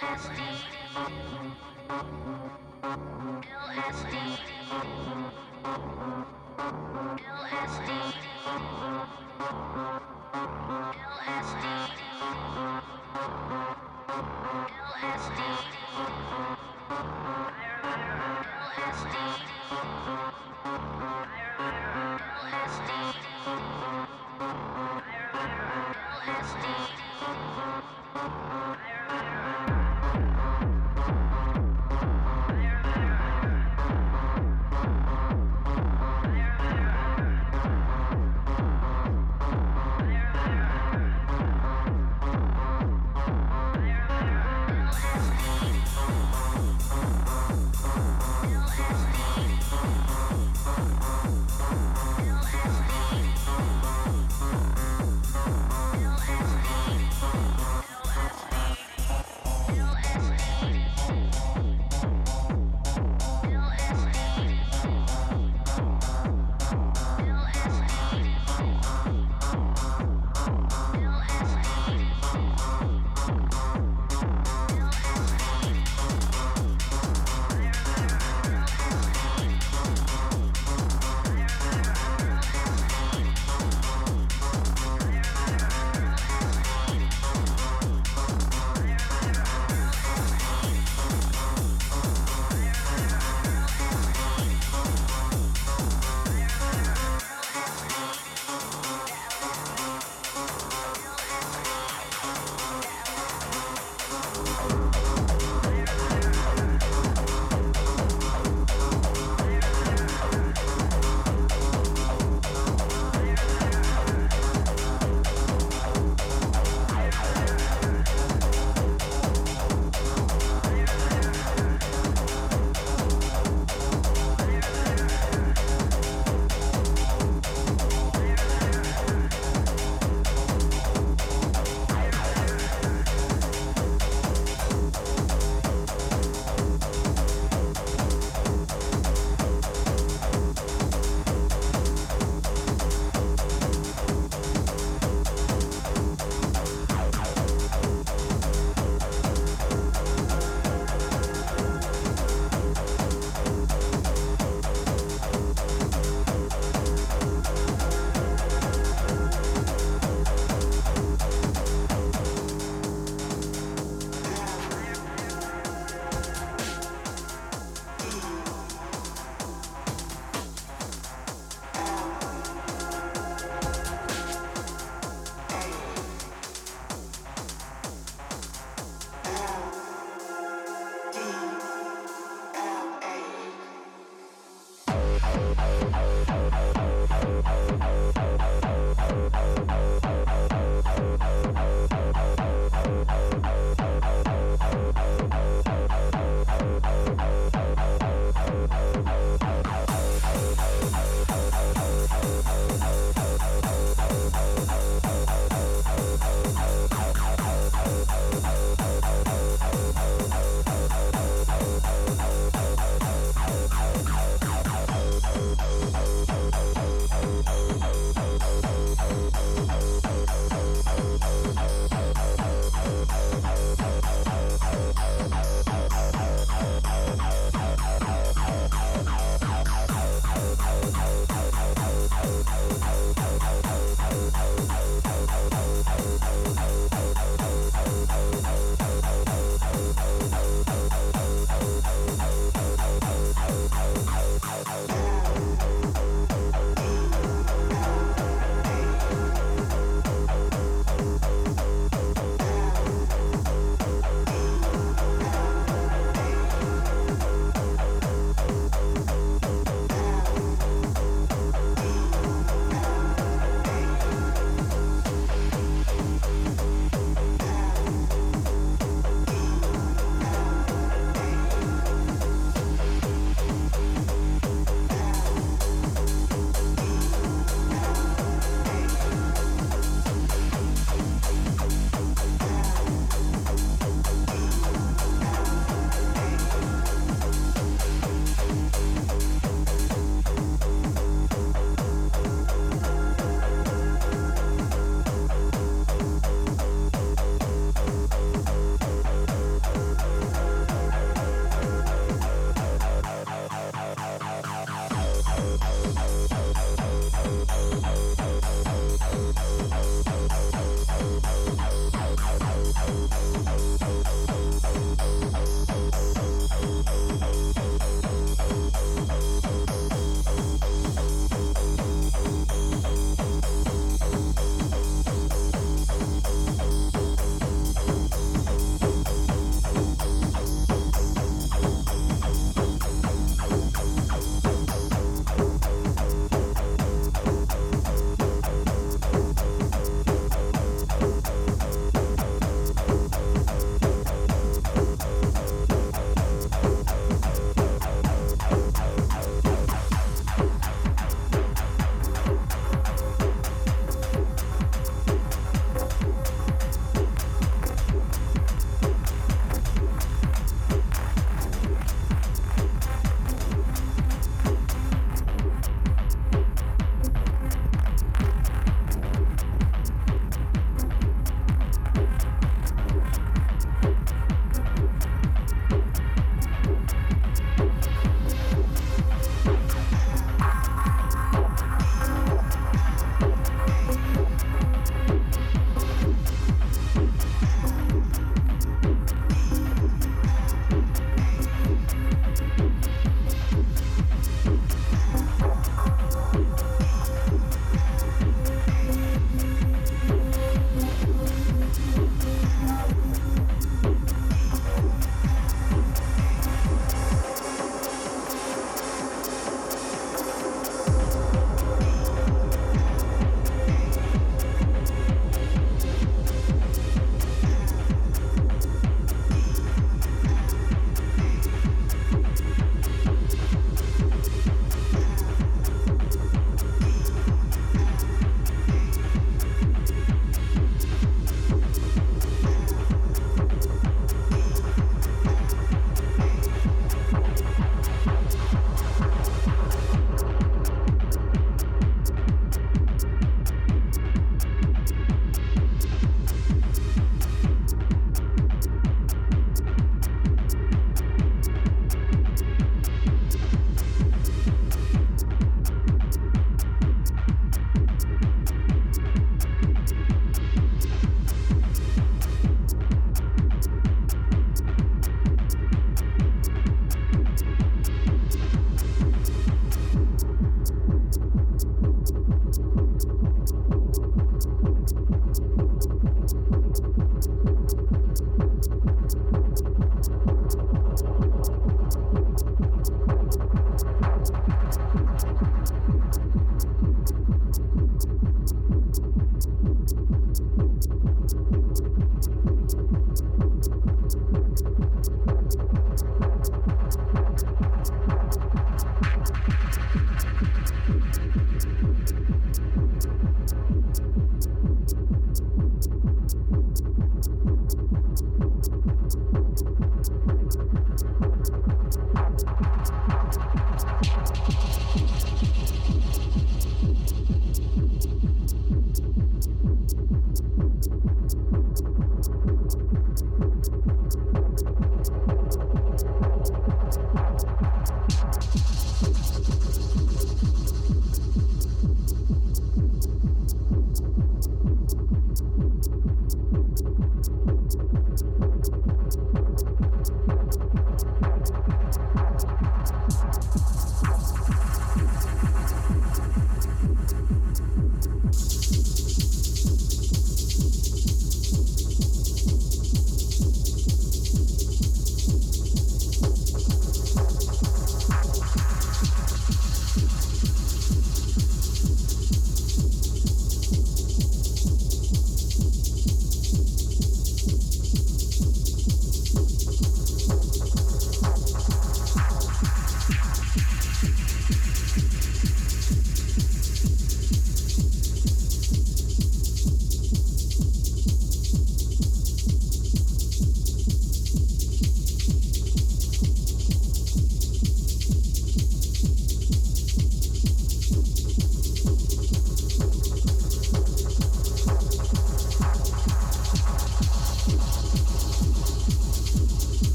LSD